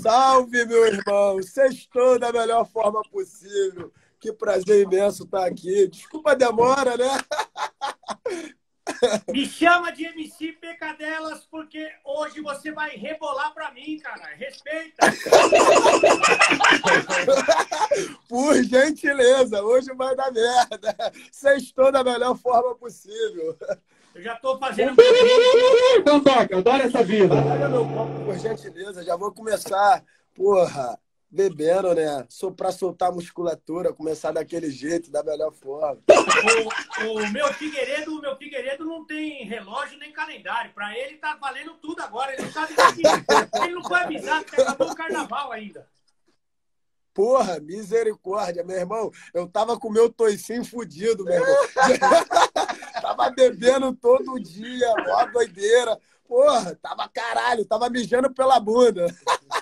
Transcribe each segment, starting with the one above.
Salve, meu irmão! Sextou da melhor forma possível. Que prazer imenso estar aqui. Desculpa a demora, né? Me chama de MC Pecadelas, porque hoje você vai rebolar pra mim, cara. Respeita. Por gentileza, hoje vai dar merda. Sextou da melhor forma possível. Eu já tô fazendo. Então toca, adoro essa vida. Olha meu copo, por gentileza, já vou começar. Porra, bebendo, né? Sou pra soltar a musculatura, começar daquele jeito, da melhor forma. O, o, meu Figueiredo, o meu Figueiredo não tem relógio nem calendário. Pra ele tá valendo tudo agora. Ele não sabe que ele não foi avisado que acabou o carnaval ainda. Porra, misericórdia, meu irmão. Eu tava com meu toicinho fudido, meu irmão. tava bebendo todo dia, ó, doideira. Porra, tava caralho, tava mijando pela bunda.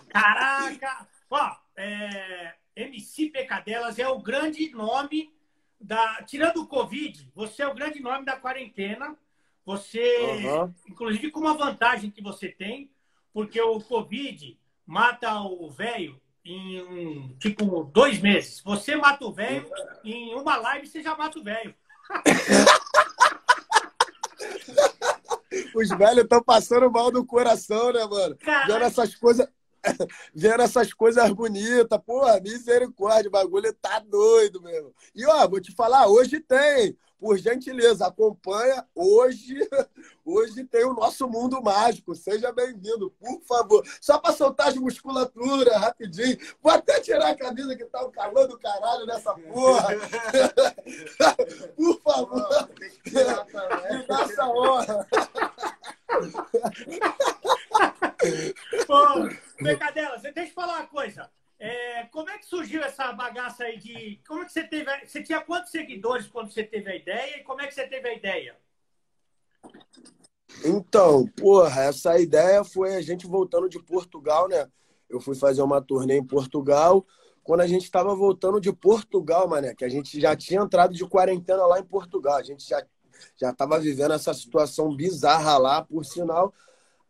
Caraca! Ó, é, MC Pecadelas é o grande nome da. Tirando o Covid, você é o grande nome da quarentena. Você, uhum. inclusive, com uma vantagem que você tem, porque o Covid mata o velho em um, tipo dois meses. Você mata o velho, em uma live você já mata o velho. Os velhos estão passando mal do coração, né, mano? Caralho. Vendo essas coisas. Vendo essas coisas bonitas, porra, misericórdia, o bagulho tá doido mesmo. E ó, vou te falar, hoje tem por gentileza, acompanha. Hoje, hoje tem o nosso mundo mágico. Seja bem-vindo, por favor. Só para soltar as musculaturas rapidinho. Vou até tirar a camisa que tá o calor do caralho nessa porra. por favor. Me dá essa honra. Pô, Pecadela, deixa eu falar uma coisa. É, como é que surgiu essa bagaça aí de. Como é que você teve. Você tinha quantos seguidores quando você teve a ideia e como é que você teve a ideia? Então, porra, essa ideia foi a gente voltando de Portugal, né? Eu fui fazer uma turnê em Portugal. Quando a gente estava voltando de Portugal, mané, que a gente já tinha entrado de quarentena lá em Portugal. A gente já já estava vivendo essa situação bizarra lá, por sinal.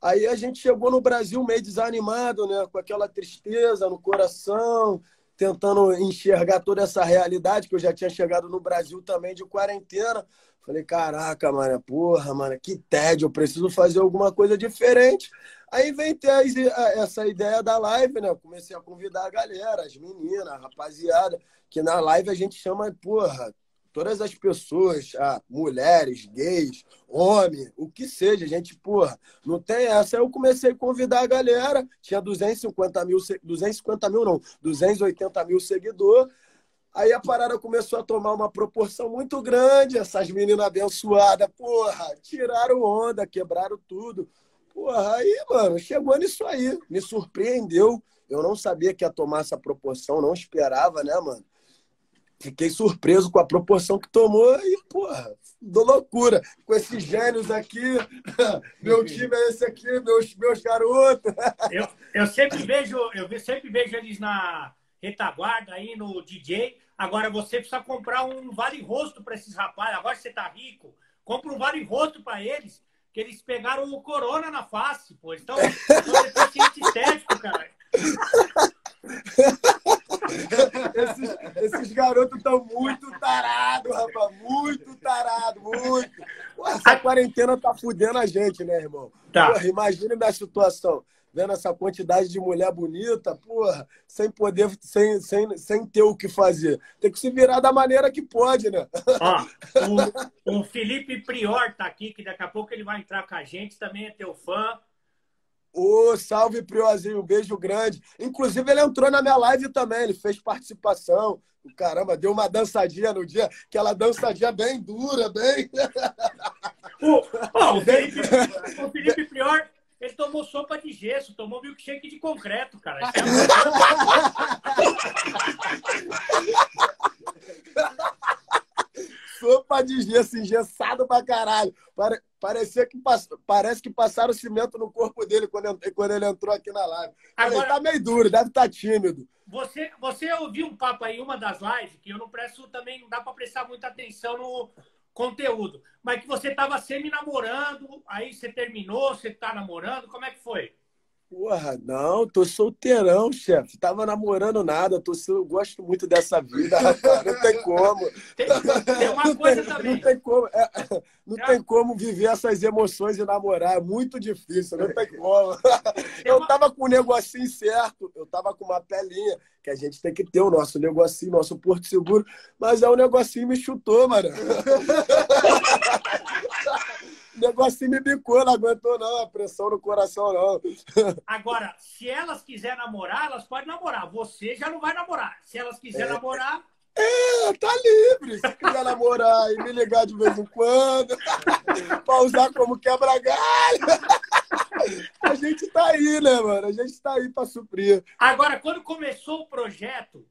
Aí a gente chegou no Brasil meio desanimado, né? Com aquela tristeza no coração, tentando enxergar toda essa realidade, que eu já tinha chegado no Brasil também de quarentena. Falei, caraca, mano, porra, mano, que tédio, eu preciso fazer alguma coisa diferente. Aí vem ter essa ideia da live, né? Comecei a convidar a galera, as meninas, a rapaziada, que na live a gente chama, porra, todas as pessoas, ah, mulheres, gays, homem, o que seja, gente, porra, não tem essa. Eu comecei a convidar a galera, tinha 250 mil, 250 mil não, 280 mil seguidores. Aí a parada começou a tomar uma proporção muito grande, essas meninas abençoadas, porra, tiraram onda, quebraram tudo. Porra, aí, mano, chegou nisso aí, me surpreendeu. Eu não sabia que ia tomar essa proporção, não esperava, né, mano? Fiquei surpreso com a proporção que tomou e, porra, do loucura. Com esses gênios aqui, meu time é esse aqui, meus, meus garotos. Eu, eu sempre vejo, eu sempre vejo eles na retaguarda aí no DJ. Agora você precisa comprar um vale-rosto para esses rapazes. Agora você tá rico, compra um vale-rosto para eles, que eles pegaram o corona na face, pô. Então, deficiente estético, cara. esses, esses garotos estão muito tarados, rapaz. Muito tarado, muito. essa quarentena tá fudendo a gente, né, irmão? Tá. Porra, imagine da situação. Vendo essa quantidade de mulher bonita, porra, sem poder, sem, sem, sem ter o que fazer. Tem que se virar da maneira que pode, né? Ó, o, o Felipe Prior tá aqui, que daqui a pouco ele vai entrar com a gente, também é teu fã. Ô, oh, salve, Priozinho, um beijo grande. Inclusive, ele entrou na minha live também, ele fez participação. Caramba, deu uma dançadinha no dia, aquela dançadinha bem dura, bem. O, oh, o, Felipe, o Felipe Prior, ele tomou sopa de gesso, tomou milkshake de concreto, cara. Sopa de gesso, engessado pra caralho. Pare... Parecia que pass... Parece que passaram cimento no corpo dele quando, quando ele entrou aqui na live. Agora, ele tá meio duro, deve estar tá tímido. Você, você ouviu um papo aí, uma das lives, que eu não presto também, não dá para prestar muita atenção no conteúdo, mas que você tava semi-namorando, aí você terminou, você tá namorando, como é que foi? Porra, não, tô solteirão, chefe. Tava namorando nada, tô, eu gosto muito dessa vida, rapaz. Não tem como. Tem, tem uma coisa tem, também. Não tem como, é, não é. tem como viver essas emoções e namorar. É muito difícil, não tem como. Eu tava com um negocinho certo, eu tava com uma pelinha, que a gente tem que ter o nosso negocinho, nosso porto seguro, mas é um negocinho me chutou, mano. O negocinho me bicou, não aguentou não, a pressão no coração não. Agora, se elas quiserem namorar, elas podem namorar. Você já não vai namorar. Se elas quiserem é, namorar... É, tá livre. Se quiser namorar e me ligar de vez em quando, pra usar como quebra-galho. A gente tá aí, né, mano? A gente tá aí pra suprir. Agora, quando começou o projeto,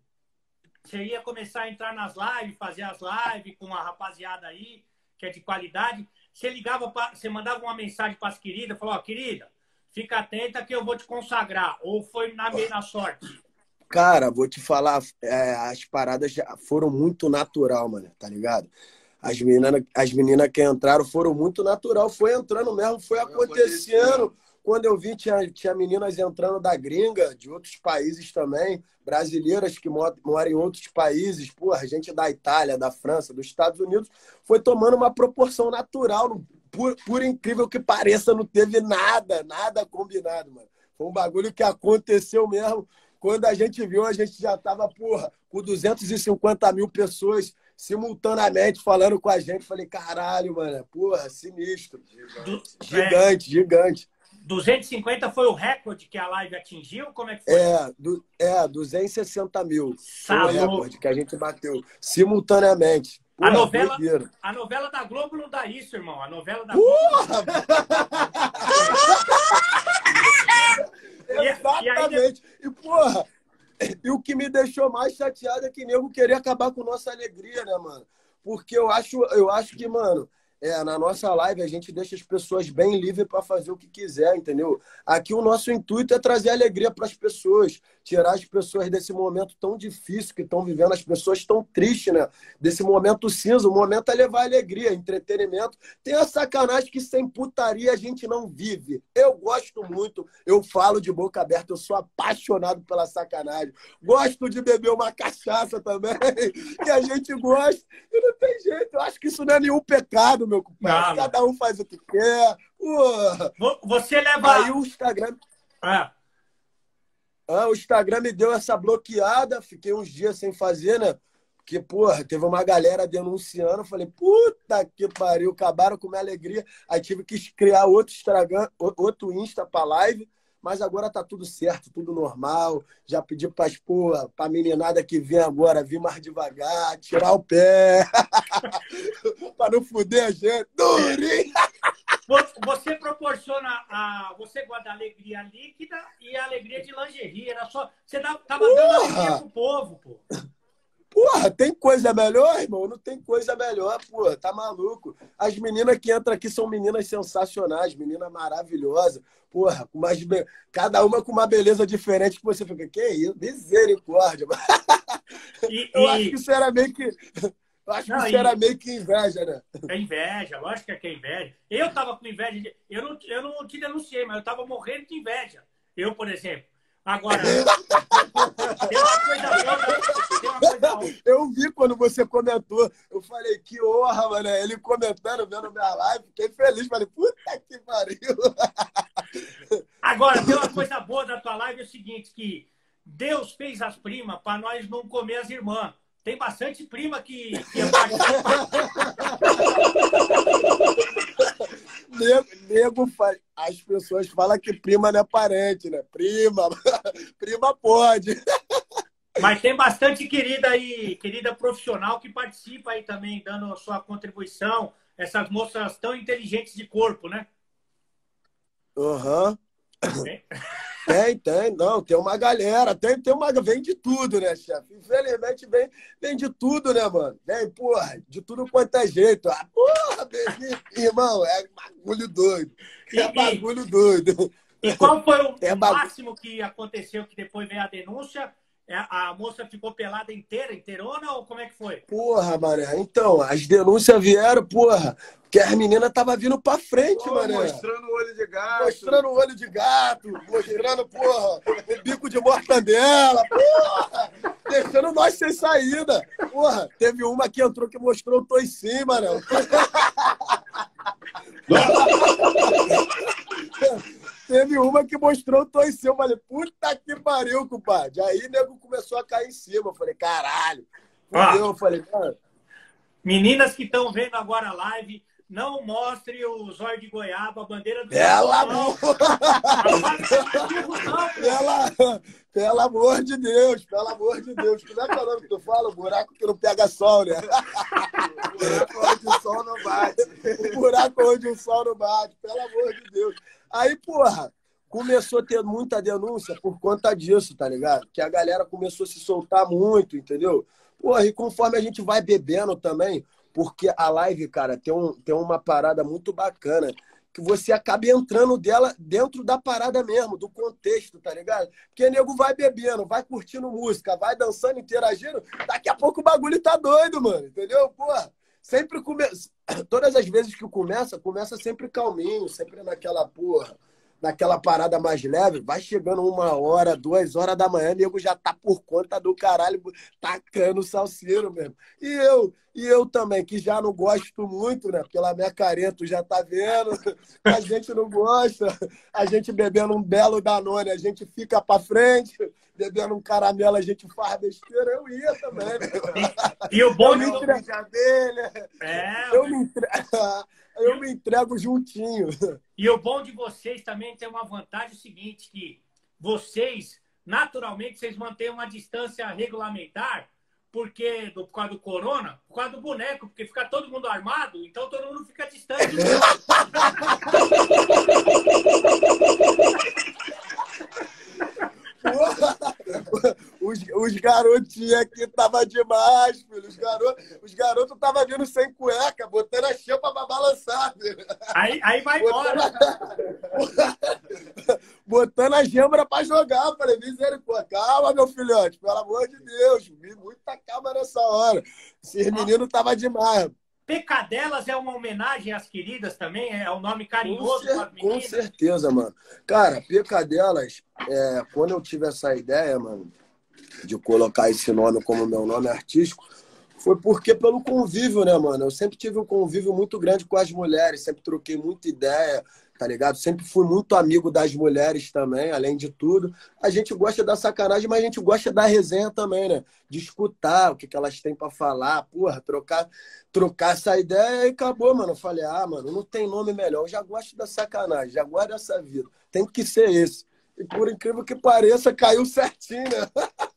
você ia começar a entrar nas lives, fazer as lives com a rapaziada aí, que é de qualidade. Você ligava, pra, você mandava uma mensagem para as queridas, falou, ó, querida, fica atenta que eu vou te consagrar. Ou foi na meio na sorte? Cara, vou te falar, é, as paradas foram muito natural, mano, tá ligado? As meninas, as meninas que entraram foram muito natural, foi entrando mesmo, foi acontecendo. Quando eu vi, tinha, tinha meninas entrando da gringa, de outros países também, brasileiras que moram em outros países, porra, gente da Itália, da França, dos Estados Unidos, foi tomando uma proporção natural. Por, por incrível que pareça, não teve nada, nada combinado, mano. Foi um bagulho que aconteceu mesmo. Quando a gente viu, a gente já tava, porra, com 250 mil pessoas simultaneamente falando com a gente. Falei, caralho, mano, porra, sinistro. Gigante, gigante. gigante. 250 foi o recorde que a live atingiu? Como é que foi? É, do, é 260 mil. Foi o recorde que a gente bateu simultaneamente. Porra, a, novela, a novela da Globo não dá isso, irmão. A novela da Porra! Globo. Exatamente. E, e, porra, e o que me deixou mais chateado é que nego queria acabar com nossa alegria, né, mano? Porque eu acho, eu acho que, mano, é, na nossa live a gente deixa as pessoas bem livres para fazer o que quiser, entendeu? Aqui o nosso intuito é trazer alegria para as pessoas, tirar as pessoas desse momento tão difícil que estão vivendo, as pessoas tão tristes, né? Desse momento cinza, o momento é levar alegria, entretenimento. Tem a sacanagem que sem putaria a gente não vive. Eu gosto muito, eu falo de boca aberta, eu sou apaixonado pela sacanagem. Gosto de beber uma cachaça também, que a gente gosta, e não tem jeito. Eu acho que isso não é nenhum pecado, meu compadre. Cada um faz o que quer. Pô. Você leva. Aí o Instagram. Ah. Ah, o Instagram me deu essa bloqueada, fiquei uns dias sem fazer, né? Porque, porra, teve uma galera denunciando. Falei, puta que pariu, acabaram com minha alegria. Aí tive que criar outro Instagram, outro Insta pra live. Mas agora tá tudo certo, tudo normal. Já pedi para porra, pra meninada que vem agora vir mais devagar, tirar o pé. para não fuder a gente. Durinho! Você proporciona a. Você guarda a alegria líquida e a alegria de lingerie. Era só. Você tava dando alegria pro povo, pô. Porra, tem coisa melhor, irmão? Não tem coisa melhor, porra. Tá maluco? As meninas que entram aqui são meninas sensacionais, meninas maravilhosas. Porra, com mais be... cada uma com uma beleza diferente que você fica, que isso? Misericórdia. E, Eu e... acho que isso era meio que. Eu acho não, que isso e... era meio que inveja, né? É inveja, lógico que é inveja. Eu tava com inveja. De... Eu, não, eu não te denunciei, mas eu tava morrendo de inveja. Eu, por exemplo. Agora, tem uma coisa boa. Eu vi quando você comentou. Eu falei, que honra, mano. Ele comentando, vendo minha live. Fiquei feliz. Falei, puta que pariu. Agora, tem uma coisa boa da tua live. É o seguinte, que Deus fez as primas para nós não comer as irmãs. Tem bastante prima que, que é nego, nego faz, as pessoas falam que prima não é parente, né? Prima, prima pode. Mas tem bastante querida aí, querida profissional que participa aí também, dando a sua contribuição. Essas moças tão inteligentes de corpo, né? Aham. Uhum. Tem, tem, não, tem uma galera, tem, tem uma. Vem de tudo, né, chefe? Infelizmente vem, vem de tudo, né, mano? Vem, porra, de tudo quanto é jeito. Ah, porra, irmão, é bagulho doido. É e, bagulho doido. E qual foi o é máximo que aconteceu que depois veio a denúncia? é, a moça ficou pelada inteira, inteirona, ou como é que foi? Porra, mané. Então, as denúncias vieram, porra, que as meninas tava vindo pra frente, Pô, mané. Mostrando o olho de gato. Mostrando o olho de gato, mostrando, porra, o bico de mortandela, porra, deixando nós sem saída. Porra, teve uma que entrou que mostrou o toicinho, mané. Teve uma que mostrou o toicinho. Eu falei, puta que pariu, compadre. Aí o nego começou a cair em cima. Eu falei, caralho. Ah, eu falei, cara. Meninas que estão vendo agora a live, não mostre o zóio de goiaba, a bandeira do Pelo amor! pela, pelo amor de Deus, pelo amor de Deus. Como é que é o nome que tu fala? O buraco que não pega sol, né? o buraco onde o sol não bate. O buraco onde o sol não bate, pelo amor de Deus. Aí, porra, começou a ter muita denúncia por conta disso, tá ligado? Que a galera começou a se soltar muito, entendeu? Porra, e conforme a gente vai bebendo também, porque a live, cara, tem, um, tem uma parada muito bacana que você acaba entrando dela dentro da parada mesmo, do contexto, tá ligado? Porque nego vai bebendo, vai curtindo música, vai dançando, interagindo, daqui a pouco o bagulho tá doido, mano, entendeu? Porra, sempre começa. Todas as vezes que começa, começa sempre calminho, sempre naquela porra, naquela parada mais leve. Vai chegando uma hora, duas horas da manhã, nego já tá por conta do caralho, tacando o salseiro mesmo. E eu, e eu também, que já não gosto muito, né? Pela minha careta, tu já tá vendo. A gente não gosta. A gente bebendo um belo Danone, a gente fica pra frente. Bebendo um caramelo, a gente faz besteira. Eu ia também. Né? E, e o bom eu me entrego dele. É, eu, me entrego, eu me entrego juntinho. E o bom de vocês também tem uma vantagem seguinte, que vocês, naturalmente, vocês mantêm uma distância regulamentar porque do, por causa do corona, por causa do boneco, porque fica todo mundo armado, então todo mundo fica distante. os, os garotinhos aqui tava demais, filho. Os garotos os garotos tava vindo sem cueca, botando a champa pra balançar, filho. Aí, aí vai botando embora. A... botando a gembra pra jogar. falei, misericórdia. Calma, meu filhote, pelo amor de Deus. Vi muita calma nessa hora. Esses meninos tava demais. Pecadelas é uma homenagem às queridas também? É um nome carinhoso com, cer com certeza, mano. Cara, Pecadelas, é, quando eu tive essa ideia, mano, de colocar esse nome como meu nome artístico, foi porque pelo convívio, né, mano? Eu sempre tive um convívio muito grande com as mulheres, sempre troquei muita ideia, tá ligado? Sempre fui muito amigo das mulheres também, além de tudo. A gente gosta da sacanagem, mas a gente gosta da resenha também, né? De escutar o que, que elas têm para falar, porra, trocar, trocar essa ideia e acabou, mano. Eu falei, ah, mano, não tem nome melhor. Eu já gosto da sacanagem, já gosto dessa vida. Tem que ser esse. E por incrível que pareça, caiu certinho, né?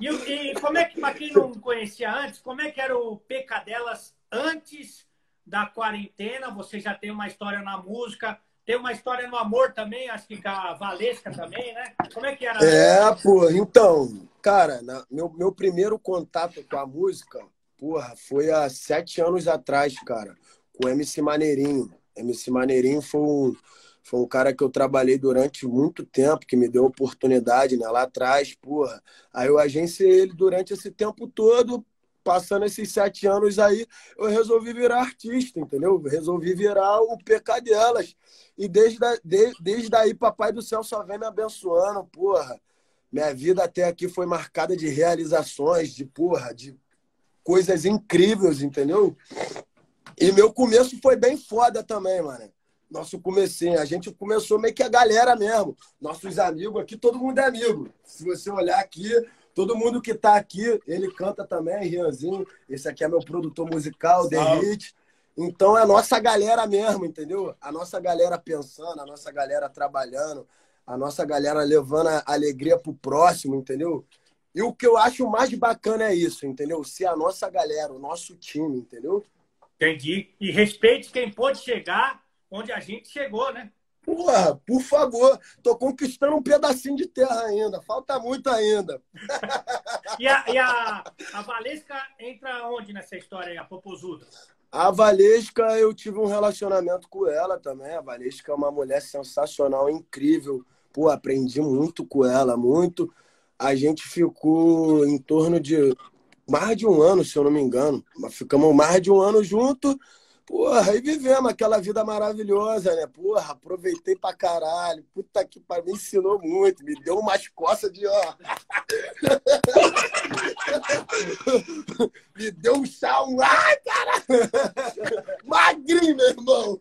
E, e como é que, para quem não conhecia antes, como é que era o Pecadelas antes da quarentena? Você já tem uma história na música, tem uma história no amor também, acho que com a Valesca também, né? Como é que era? É, pô, então, cara, na, meu, meu primeiro contato com a música, porra, foi há sete anos atrás, cara, com o MC Maneirinho. MC Maneirinho foi um, foi um cara que eu trabalhei durante muito tempo, que me deu oportunidade né, lá atrás, porra. Aí eu agenciei ele durante esse tempo todo passando esses sete anos aí, eu resolvi virar artista, entendeu? Resolvi virar o PK delas. E desde, de, desde aí, Papai do Céu só vem me abençoando, porra. Minha vida até aqui foi marcada de realizações, de porra, de coisas incríveis, entendeu? E meu começo foi bem foda também, mano. Nosso comecinho. A gente começou meio que a galera mesmo. Nossos amigos aqui, todo mundo é amigo. Se você olhar aqui, Todo mundo que está aqui, ele canta também, Rianzinho. Esse aqui é meu produtor musical, The Hit. Então é a nossa galera mesmo, entendeu? A nossa galera pensando, a nossa galera trabalhando, a nossa galera levando a alegria pro próximo, entendeu? E o que eu acho mais bacana é isso, entendeu? Ser a nossa galera, o nosso time, entendeu? Entendi. E respeite quem pôde chegar onde a gente chegou, né? Porra, por favor, tô conquistando um pedacinho de terra ainda, falta muito ainda. e a, e a, a Valesca entra onde nessa história aí, a Popozuda? A Valesca, eu tive um relacionamento com ela também. A Valesca é uma mulher sensacional, incrível. Pô, aprendi muito com ela, muito. a gente ficou em torno de mais de um ano, se eu não me engano. Ficamos mais de um ano junto. Porra, e vivemos aquela vida maravilhosa, né? Porra, aproveitei pra caralho. Puta que pariu, me ensinou muito. Me deu umas costas de, ó. me deu um chão. Ai, caralho! Magrinho, meu irmão!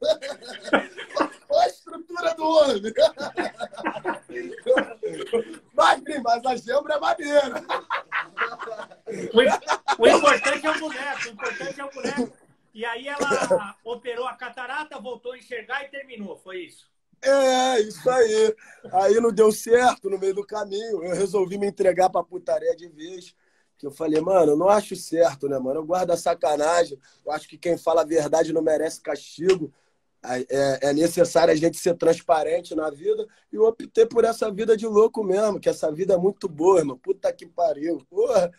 Olha a estrutura do homem! Magrinho, mas a gembra é maneira. O, o importante é o boneco, o importante é o boneco. E aí ela operou a catarata, voltou a enxergar e terminou, foi isso? É, isso aí. Aí não deu certo no meio do caminho. Eu resolvi me entregar pra putaria de vez. Que eu falei, mano, eu não acho certo, né, mano? Eu guardo a sacanagem. Eu acho que quem fala a verdade não merece castigo. É, é necessário a gente ser transparente na vida. E eu optei por essa vida de louco mesmo, que essa vida é muito boa, irmão. Puta que pariu. Porra,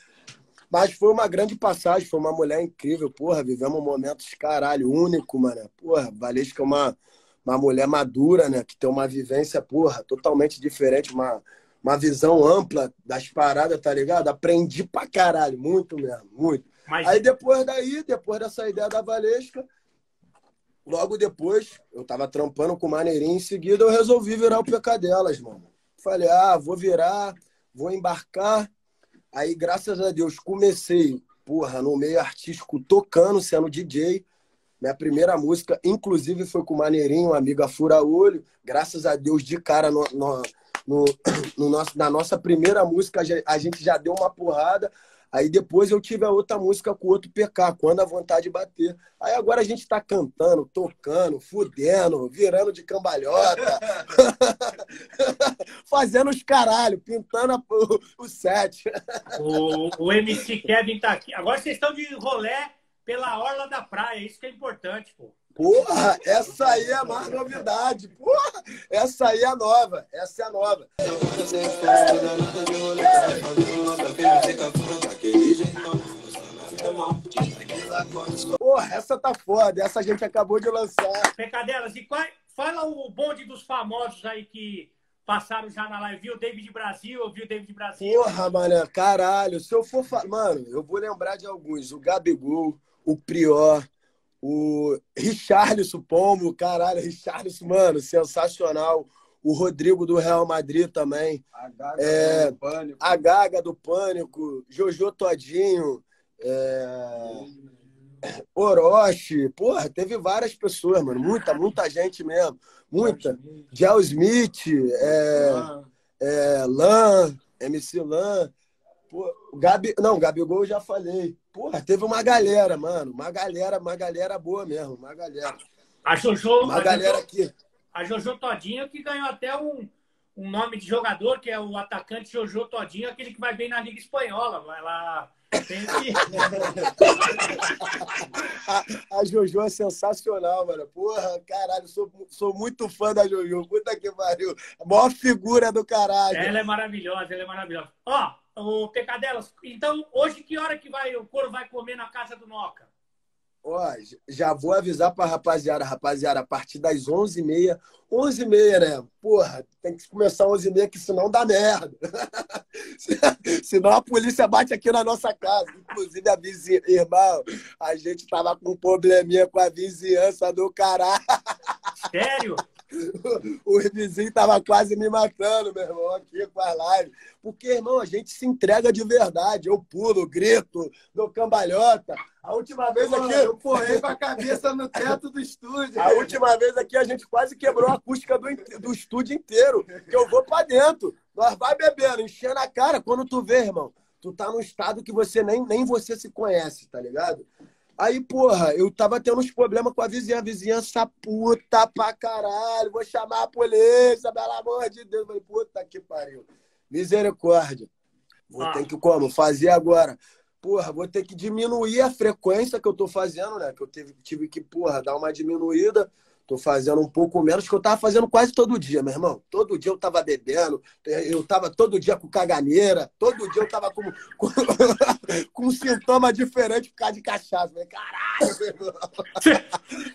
mas foi uma grande passagem, foi uma mulher incrível, porra, vivemos momentos, caralho, único, mano. Porra, Valesca é uma, uma mulher madura, né? Que tem uma vivência, porra, totalmente diferente, uma, uma visão ampla das paradas, tá ligado? Aprendi pra caralho, muito mesmo, muito. Mas... Aí depois daí, depois dessa ideia da Valesca, logo depois, eu tava trampando com o Maneirinho, em seguida eu resolvi virar o PK delas, mano. Falei, ah, vou virar, vou embarcar Aí, graças a Deus, comecei, porra, no meio artístico, tocando, sendo DJ. Minha primeira música, inclusive, foi com o Maneirinho, amiga Fura Olho. Graças a Deus, de cara, no, no, no, no nosso, na nossa primeira música, a gente já deu uma porrada. Aí depois eu tive a outra música com outro PK, quando a vontade bater. Aí agora a gente tá cantando, tocando, fudendo, virando de cambalhota, fazendo os caralho, pintando a, o, o set. O, o MC Kevin tá aqui. Agora vocês estão de rolé pela orla da praia, isso que é importante, pô. Porra, essa aí é a mais novidade. Porra, essa aí é nova. Essa é a nova. Porra, essa tá foda. Essa a gente acabou de lançar. Pecadelas, e qual, fala o bonde dos famosos aí que passaram já na live. Viu o David Brasil? Viu o David Brasil? Porra, mano, caralho. Se eu for falar. Mano, eu vou lembrar de alguns. O Gabigol, o Prior o Richarlison Pombo, caralho, Richarlison, mano, sensacional. O Rodrigo do Real Madrid também. A Gaga, é, do, Pânico. A Gaga do Pânico. Jojo Todinho. É... Orochi. Porra, teve várias pessoas, mano. Muita, muita gente mesmo. Muita. Gel Smith. É... É... Lan. MC Lan. Pô, Gabi, não, Gabigol eu já falei. Porra, teve uma galera, mano. Uma galera, uma galera boa mesmo, uma galera. A Jojo, uma a galera Jojo, aqui. A Jojo Todinho que ganhou até um, um nome de jogador, que é o atacante Jojo Todinho, aquele que vai bem na Liga Espanhola. Ela tem que... a, a Jojo é sensacional, mano. Porra, caralho, sou, sou muito fã da Jojo. Puta que pariu. A maior figura do caralho. Ela é maravilhosa, ela é maravilhosa. Ó, o Pecadelas, então hoje que hora que vai o couro vai comer na casa do Noca? Ó, já vou avisar pra rapaziada, rapaziada, a partir das 11h30, 11h30, né? Porra, tem que começar 11h30, que senão dá merda. senão a polícia bate aqui na nossa casa. Inclusive a vizinhança, irmão, a gente tava com um probleminha com a vizinhança do caralho. Sério? o vizinho tava quase me matando, meu irmão, aqui com a live. Porque, irmão, a gente se entrega de verdade. Eu pulo, grito, dou cambalhota. A última vez aqui. Eu porrei com a cabeça no teto do estúdio. A última vez aqui a gente quase quebrou a acústica do, do estúdio inteiro. Que eu vou pra dentro. Nós vai bebendo, enchendo a cara. Quando tu vê, irmão, tu tá num estado que você nem, nem você se conhece, tá ligado? Aí, porra, eu tava tendo uns problemas com a vizinha. A vizinhança puta pra caralho. Vou chamar a polícia, pelo amor de Deus. falei, puta que pariu. Misericórdia. Vou ah. ter que, como? Fazer agora. Porra, vou ter que diminuir a frequência que eu tô fazendo, né? Que eu tive, tive que, porra, dar uma diminuída. Tô fazendo um pouco menos, que eu tava fazendo quase todo dia, meu irmão. Todo dia eu tava bebendo, eu tava todo dia com caganeira, todo dia eu tava com, com, com um sintoma diferente por causa de cachaça. Falei, caralho, meu irmão.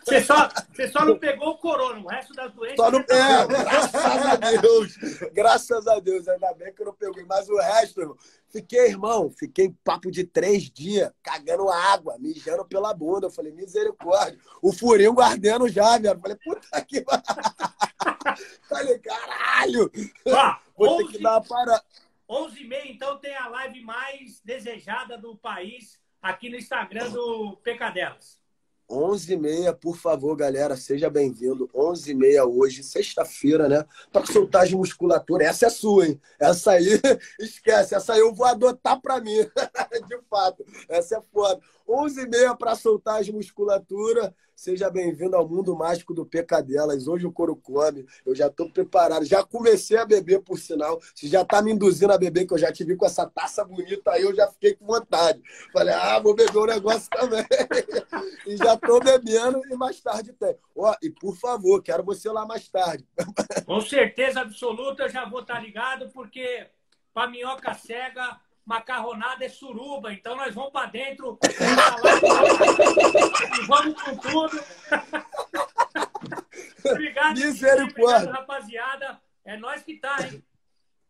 Você só, você só não pegou o corona, o resto das doenças. Só não tá é, graças a Deus. Graças a Deus, ainda bem que eu não peguei. Mas o resto, irmão, fiquei, irmão, fiquei papo de três dias, cagando água, mijando pela bunda. Eu falei, misericórdia. O furinho guardando já, velho. Falei, puta que. falei, caralho. Ó, Vou 11, ter que dar uma parada. 11 e meia, então tem a live mais desejada do país aqui no Instagram do Pecadelas. 11h30, por favor, galera, seja bem-vindo. 11h30 hoje, sexta-feira, né? Para soltar as musculaturas. Essa é sua, hein? Essa aí, esquece. Essa aí eu vou adotar para mim. De fato, essa é foda. 11h30 para soltar as musculaturas. Seja bem-vindo ao mundo mágico do Pecadelas. Hoje o couro come. Eu já estou preparado. Já comecei a beber, por sinal. Se já está me induzindo a beber, que eu já te vi com essa taça bonita aí, eu já fiquei com vontade. Falei, ah, vou beber um negócio também. e já estou bebendo e mais tarde tem. Ó, e por favor, quero você lá mais tarde. Com certeza absoluta, eu já vou estar ligado, porque para minhoca cega, macarronada é suruba. Então nós vamos para dentro e vamos com tudo. obrigado, obrigado, rapaziada. É nós que tá, hein?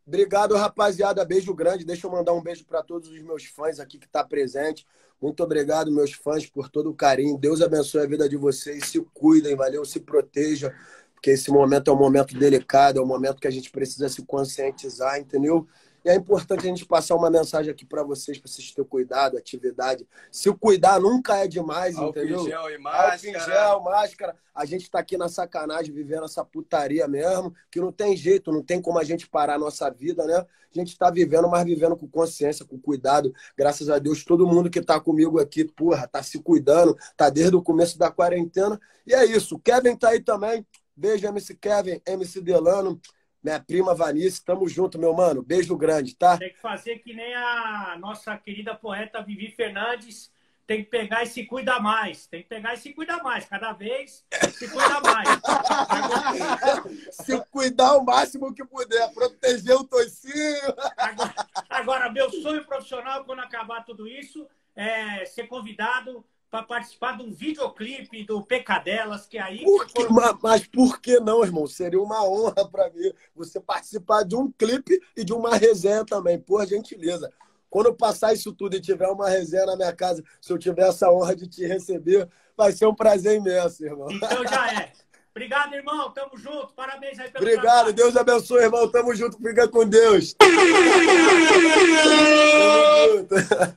Obrigado, rapaziada. Beijo grande. Deixa eu mandar um beijo para todos os meus fãs aqui que tá presente. Muito obrigado, meus fãs, por todo o carinho. Deus abençoe a vida de vocês. Se cuidem, valeu? Se protejam, porque esse momento é um momento delicado, é um momento que a gente precisa se conscientizar, entendeu? E é importante a gente passar uma mensagem aqui para vocês, para vocês terem cuidado, atividade. Se cuidar nunca é demais, Álcool entendeu? em gel e Álcool máscara. gel, máscara. A gente tá aqui na sacanagem, vivendo essa putaria mesmo, que não tem jeito, não tem como a gente parar a nossa vida, né? A gente tá vivendo, mas vivendo com consciência, com cuidado. Graças a Deus, todo mundo que tá comigo aqui, porra, tá se cuidando, tá desde o começo da quarentena. E é isso. O Kevin tá aí também. Beijo, MC Kevin, MC Delano, minha prima Vanice. Tamo junto, meu mano. Beijo grande, tá? Tem que fazer que nem a nossa querida poeta Vivi Fernandes. Tem que pegar e se cuida mais. Tem que pegar e se cuida mais. Cada vez se cuida mais. se cuidar o máximo que puder, proteger o toicinho. Agora, agora, meu sonho profissional, quando acabar tudo isso, é ser convidado para participar de um videoclipe do Pecadelas, que aí. Por que- ma- mas por que não, irmão? Seria uma honra para mim você participar de um clipe e de uma resenha também, por gentileza. Quando eu passar isso tudo e tiver uma resenha na minha casa, se eu tiver essa honra de te receber, vai ser um prazer imenso, irmão. Então já é. Obrigado, irmão. Tamo junto. Parabéns aí pelo Obrigado, trabalho. Deus abençoe, irmão. Tamo junto, fica com Deus. Tamo junto.